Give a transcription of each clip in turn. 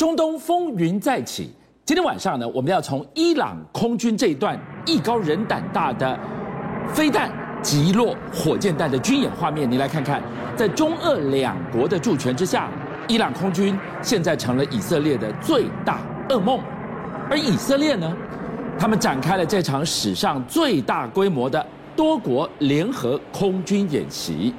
中东风云再起，今天晚上呢，我们要从伊朗空军这一段艺高人胆大的飞弹击落火箭弹的军演画面，你来看看，在中俄两国的助拳之下，伊朗空军现在成了以色列的最大噩梦，而以色列呢，他们展开了这场史上最大规模的多国联合空军演习，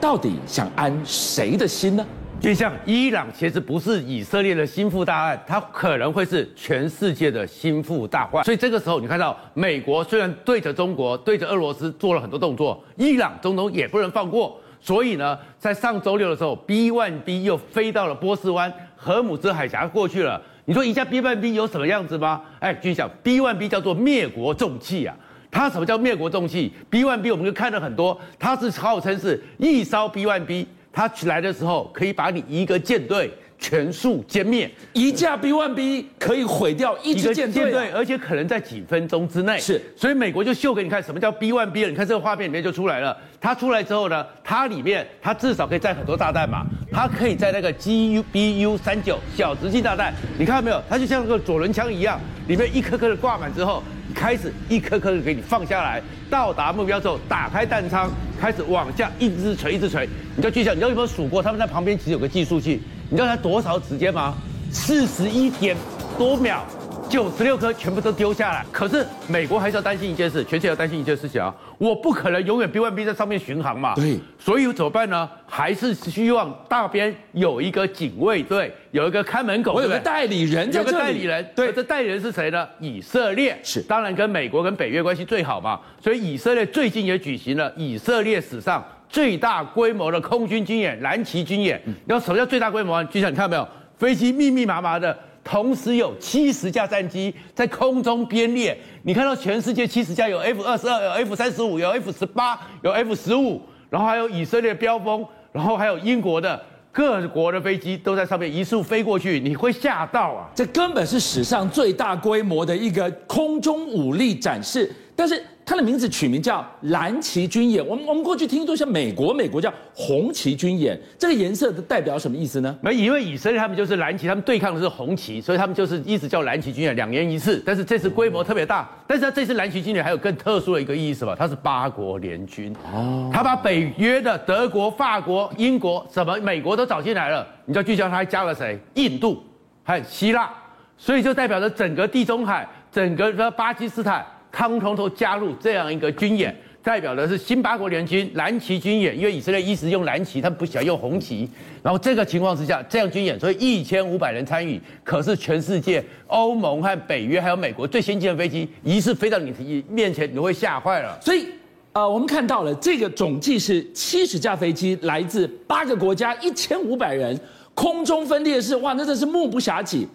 到底想安谁的心呢？就像伊朗其实不是以色列的心腹大患，它可能会是全世界的心腹大患。所以这个时候，你看到美国虽然对着中国、对着俄罗斯做了很多动作，伊朗总统也不能放过。所以呢，在上周六的时候，B1B 又飞到了波斯湾、荷姆兹海峡过去了。你说一架 B1B 有什么样子吗？哎，就想 B1B 叫做灭国重器啊。它什么叫灭国重器？B1B 我们就看了很多，它是号称是一艘 B1B。他来的时候可以把你一个舰队全数歼灭，一架 B1B 可以毁掉一支舰队，啊，而且可能在几分钟之内。是，所以美国就秀给你看什么叫 B1B 了。你看这个画面里面就出来了。它出来之后呢，它里面它至少可以载很多炸弹嘛。它可以在那个 GUBU 三九小直径炸弹，你看到没有？它就像那个左轮枪一样，里面一颗颗的挂满之后。开始一颗颗的给你放下来，到达目标之后，打开弹仓，开始往下一直锤，一直锤。你知道巨响，你知道有没有数过？他们在旁边其实有个计数器，你知道它多少时间吗？四十一点多秒。九十六颗全部都丢下来，可是美国还是要担心一件事，全世界要担心一件事情啊！我不可能永远 B1B 在上面巡航嘛，对，所以怎么办呢？还是希望大边有一个警卫队，有一个看门狗，我有个代理人，有个代理人，对，这代理人是谁呢？以色列是，当然跟美国跟北约关系最好嘛，所以以色列最近也举行了以色列史上最大规模的空军军演——蓝旗军演。然后什么叫最大规模？就像你看到没有，飞机密密麻麻的。同时有七十架战机在空中编列，你看到全世界七十架，有 F 二十二，有 F 三十五，有 F 十八，有 F 十五，然后还有以色列飙风，然后还有英国的各国的飞机都在上面一束飞过去，你会吓到啊！这根本是史上最大规模的一个空中武力展示，但是。它的名字取名叫蓝旗军演。我们我们过去听说像美国，美国叫红旗军演。这个颜色的代表什么意思呢？没，因为以色列他们就是蓝旗，他们对抗的是红旗，所以他们就是一直叫蓝旗军演，两年一次。但是这次规模特别大。但是它这次蓝旗军演还有更特殊的一个意思吧？它是八国联军哦，他把北约的德国、法国、英国、什么美国都找进来了。你知道聚焦他还加了谁？印度，还有希腊，所以就代表着整个地中海，整个的巴基斯坦。通通都加入这样一个军演，代表的是新八国联军蓝旗军演。因为以色列一直用蓝旗，他们不喜欢用红旗。然后这个情况之下，这样军演，所以一千五百人参与。可是全世界欧盟和北约还有美国最先进的飞机，一次飞到你面前，你会吓坏了。所以，呃，我们看到了这个总计是七十架飞机，来自八个国家，一千五百人，空中分列式，哇，那真是目不暇给。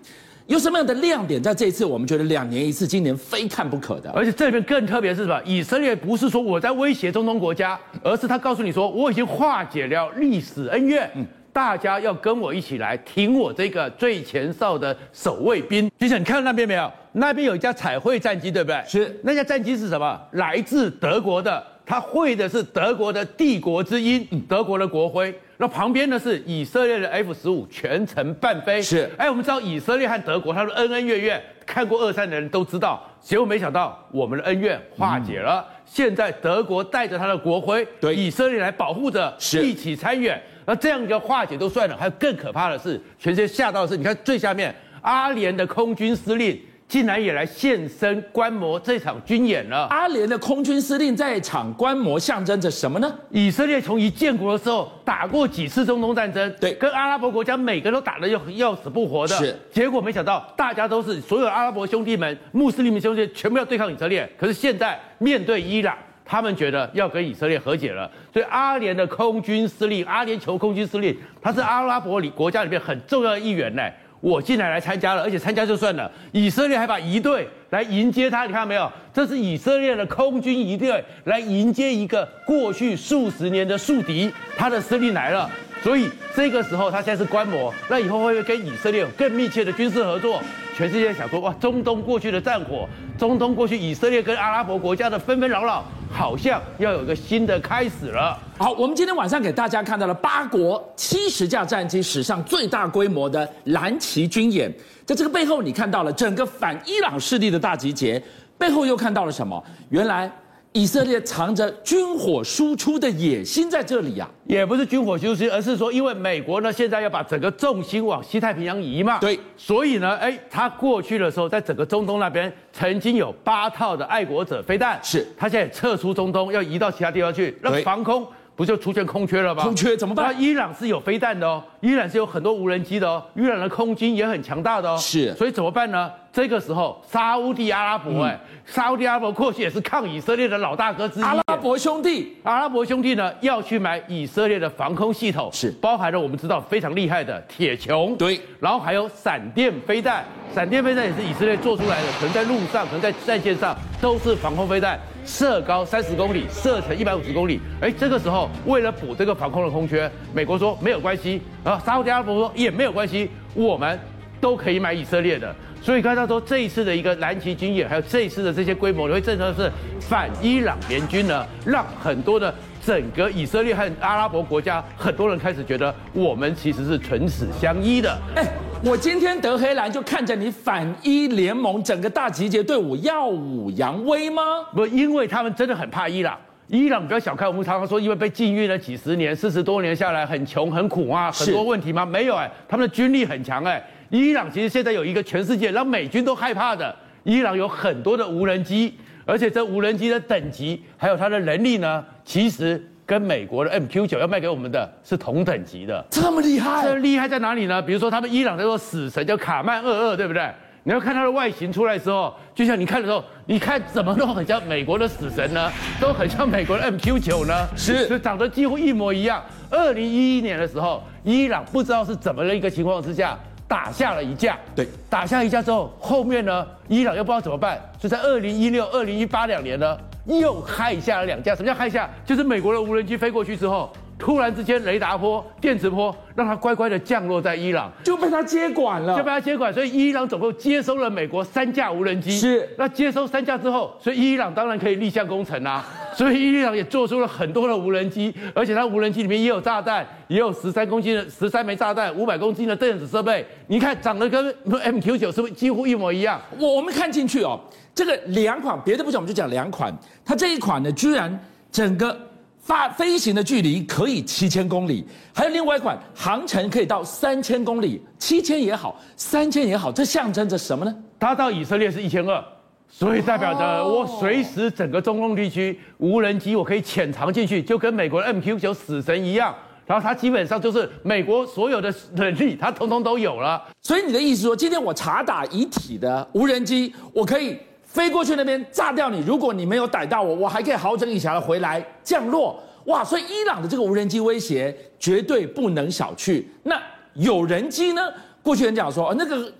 有什么样的亮点？在这一次，我们觉得两年一次，今年非看不可的。而且这里面更特别是什么？以色列不是说我在威胁中东国家，而是他告诉你说，我已经化解了历史恩怨，嗯，大家要跟我一起来挺我这个最前哨的守卫兵。就像你看到那边没有？那边有一架彩绘战机，对不对？是。那架战机是什么？来自德国的，它绘的是德国的帝国之鹰，德国的国徽。那旁边呢是以色列的 F 十五全程伴飞，是。哎，我们知道以色列和德国，他们恩恩怨怨，看过二战的人都知道。结果没想到我们的恩怨化解了，嗯、现在德国带着他的国徽，对以色列来保护着，一起参与。那这样就化解都算了，还有更可怕的是，全世界吓到的是，你看最下面阿联的空军司令。竟然也来现身观摩这场军演了。阿联的空军司令在场观摩，象征着什么呢？以色列从一建国的时候打过几次中东战争，对，跟阿拉伯国家每个都打得要要死不活的。是，结果没想到大家都是所有阿拉伯兄弟们、穆斯林兄弟全部要对抗以色列。可是现在面对伊朗，他们觉得要跟以色列和解了。所以阿联的空军司令，阿联酋空军司令，他是阿拉伯里国家里面很重要的一员呢。我进来来参加了，而且参加就算了，以色列还把仪队来迎接他，你看到没有？这是以色列的空军仪队来迎接一个过去数十年的宿敌，他的司令来了。所以这个时候他现在是观摩，那以后会不会跟以色列有更密切的军事合作？全世界想说哇，中东过去的战火，中东过去以色列跟阿拉伯国家的纷纷扰扰，好像要有一个新的开始了。好，我们今天晚上给大家看到了八国七十架战机史上最大规模的蓝旗军演，在这个背后，你看到了整个反伊朗势力的大集结，背后又看到了什么？原来。以色列藏着军火输出的野心在这里呀、啊，也不是军火输出，而是说，因为美国呢现在要把整个重心往西太平洋移嘛，对，所以呢，哎，他过去的时候，在整个中东那边曾经有八套的爱国者飞弹，是，他现在撤出中东，要移到其他地方去，那防空不就出现空缺了吗？空缺怎么办？那伊朗是有飞弹的哦，伊朗是有很多无人机的哦，伊朗的空军也很强大的哦，是，所以怎么办呢？这个时候，沙乌地阿拉伯，哎、嗯，沙乌地阿拉伯过去也是抗以色列的老大哥之一。阿拉伯兄弟，阿拉伯兄弟呢，要去买以色列的防空系统，是包含了我们知道非常厉害的铁穹，对，然后还有闪电飞弹，闪电飞弹也是以色列做出来的，可能在路上，可能在战线上都是防空飞弹，射高三十公里，射程一百五十公里。哎，这个时候为了补这个防空的空缺，美国说没有关系，然后沙乌地阿拉伯说也没有关系，我们都可以买以色列的。所以看到说，这一次的一个蓝旗军演，还有这一次的这些规模，你会证实是反伊朗联军呢，让很多的整个以色列和阿拉伯国家很多人开始觉得我们其实是唇齿相依的。哎，我今天德黑兰就看着你反伊联盟整个大集结队伍耀武扬威吗？不，因为他们真的很怕伊朗。伊朗不要小看我们，常常说因为被禁运了几十年，四十多年下来很穷很苦啊，很多问题吗？没有哎，他们的军力很强哎。伊朗其实现在有一个全世界让美军都害怕的，伊朗有很多的无人机，而且这无人机的等级还有它的能力呢，其实跟美国的 MQ 九要卖给我们的是同等级的。这么厉害？这厉害在哪里呢？比如说他们伊朗叫做死神叫卡曼二二，对不对？你要看它的外形出来的时候，就像你看的时候，你看怎么都很像美国的死神呢？都很像美国的 MQ 九呢？是，就长得几乎一模一样。二零一一年的时候，伊朗不知道是怎么的一个情况之下。打下了一架，对，打下一架之后，后面呢，伊朗又不知道怎么办，所以在二零一六、二零一八两年呢，又害下了两架。什么叫害下？就是美国的无人机飞过去之后。突然之间，雷达波、电磁波让它乖乖的降落在伊朗，就被他接管了，就被他接管。所以伊朗总共接收了美国三架无人机。是，那接收三架之后，所以伊朗当然可以立项工程啊。所以伊朗也做出了很多的无人机，而且它无人机里面也有炸弹，也有十三公斤的十三枚炸弹，五百公斤的电子设备。你看，长得跟 MQ 九是不是几乎一模一样？我我们看进去哦，这个两款别的不讲，我们就讲两款。它这一款呢，居然整个。发飞行的距离可以七千公里，还有另外一款航程可以到三千公里，七千也好，三千也好，这象征着什么呢？它到以色列是一千二，所以代表着我随时整个中东地区无人机我可以潜藏进去，就跟美国的 MQ 九死神一样。然后它基本上就是美国所有的能力，它通通都有了。所以你的意思说，今天我查打一体的无人机，我可以。飞过去那边炸掉你，如果你没有逮到我，我还可以好整以暇的回来降落。哇，所以伊朗的这个无人机威胁绝对不能小觑。那有人机呢？过去人讲说，那个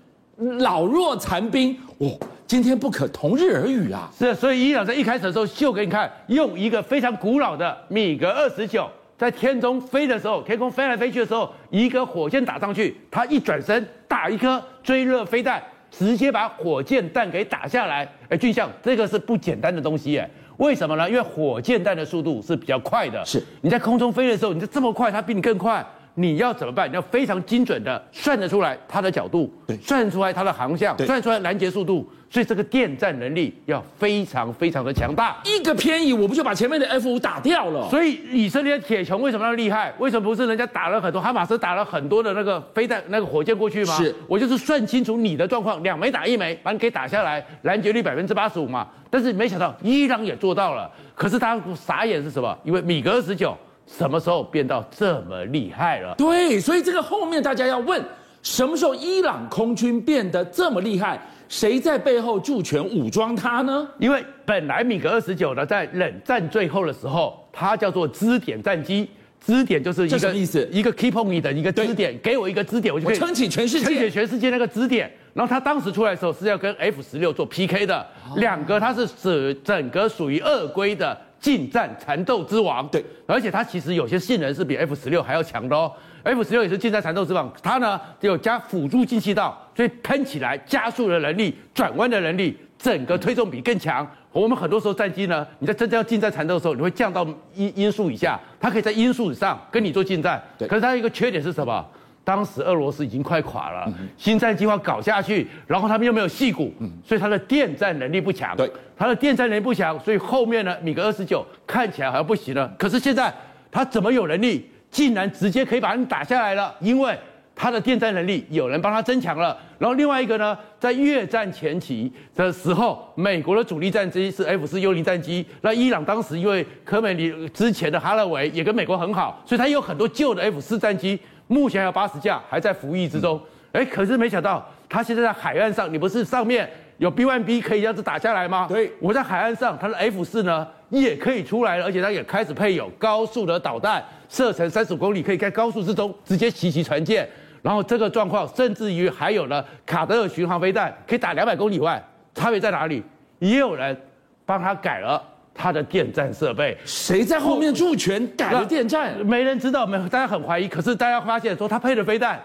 老弱残兵，哦，今天不可同日而语啊。是，所以伊朗在一开始的时候秀给你看，用一个非常古老的米格二十九在天中飞的时候，天空飞来飞去的时候，一个火箭打上去，他一转身打一颗追热飞弹。直接把火箭弹给打下来，哎，俊相，这个是不简单的东西，哎，为什么呢？因为火箭弹的速度是比较快的，是你在空中飞的时候，你就这么快，它比你更快，你要怎么办？你要非常精准的算得出来它的角度，对，算出来它的航向，对，算出来拦截速度。所以这个电站能力要非常非常的强大，一个偏移我不就把前面的 F 五打掉了？所以以色列铁穹为什么那么厉害？为什么不是人家打了很多哈马斯打了很多的那个飞弹、那个火箭过去吗？是我就是算清楚你的状况，两枚打一枚，把你给打下来，拦截率百分之八十五嘛。但是没想到伊朗也做到了，可是他傻眼是什么？因为米格二十九什么时候变到这么厉害了？对，所以这个后面大家要问，什么时候伊朗空军变得这么厉害？谁在背后助拳武装他呢？因为本来米格二十九呢，在冷战最后的时候，它叫做支点战机，支点就是一个意思？一个 keep on 你的一个支点，给我一个支点，我就可以撑起全世界，撑起全世界那个支点。然后他当时出来的时候是要跟 F 十六做 PK 的，两个它是指整个属于二规的近战缠斗之王。对，而且它其实有些性能是比 F 十六还要强的哦。F 十六也是近战缠斗之王，它呢有加辅助进气道，所以喷起来加速的能力、转弯的能力，整个推重比更强。我们很多时候战机呢，你在真正要近战缠斗的时候，你会降到音音速以下，它可以在音速以上跟你做近战。对，可是它一个缺点是什么？当时俄罗斯已经快垮了，新战计划搞下去，然后他们又没有矽谷，所以他的电战能力不强。对，他的电战能力不强，所以后面呢，米格二十九看起来好像不行了。可是现在他怎么有能力，竟然直接可以把人打下来了？因为他的电战能力有人帮他增强了。然后另外一个呢，在越战前期的时候，美国的主力战机是 F 四幽灵战机。那伊朗当时因为科梅里之前的哈勒维也跟美国很好，所以他有很多旧的 F 四战机。目前还有八十架还在服役之中，哎，可是没想到他现在在海岸上，你不是上面有 B1B 可以这样子打下来吗？对，我在海岸上，它的 F 四呢也可以出来了，而且它也开始配有高速的导弹，射程三十五公里，可以在高速之中直接袭击船舰。然后这个状况，甚至于还有了卡德尔巡航飞弹，可以打两百公里外。差别在哪里？也有人帮他改了。他的电站设备，谁在后面助权改了电站？没人知道，没大家很怀疑。可是大家发现说，他配的飞弹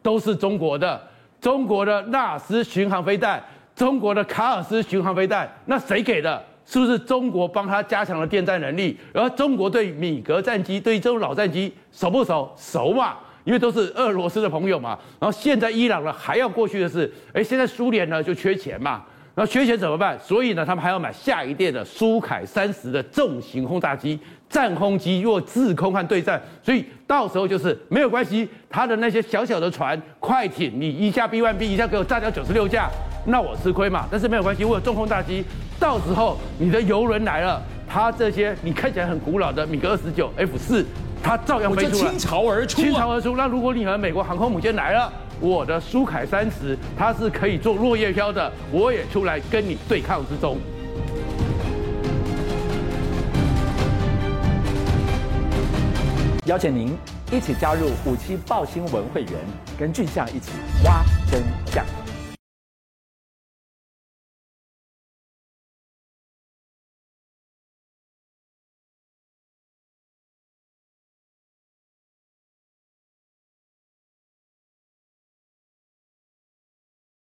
都是中国的，中国的纳斯巡航飞弹，中国的卡尔斯巡航飞弹。那谁给的？是不是中国帮他加强了电站能力？而中国对米格战机，对这种老战机熟不熟？熟嘛，因为都是俄罗斯的朋友嘛。然后现在伊朗呢还要过去的是，哎，现在苏联呢就缺钱嘛。那缺钱怎么办？所以呢，他们还要买下一代的苏凯三十的重型轰炸机、战轰机，若制空和对战。所以到时候就是没有关系，他的那些小小的船、快艇，你一架 B1B 一下给我炸掉九十六架，那我吃亏嘛。但是没有关系，我有重轰炸机，到时候你的游轮来了，它这些你看起来很古老的米格二十九 F 四，它照样飞出来，倾巢而出，倾巢而出。那如果你和美国航空母舰来了。我的苏凯三十，它是可以做落叶飘的，我也出来跟你对抗之中。邀请您一起加入五七报新闻会员，跟俊相一起挖真相。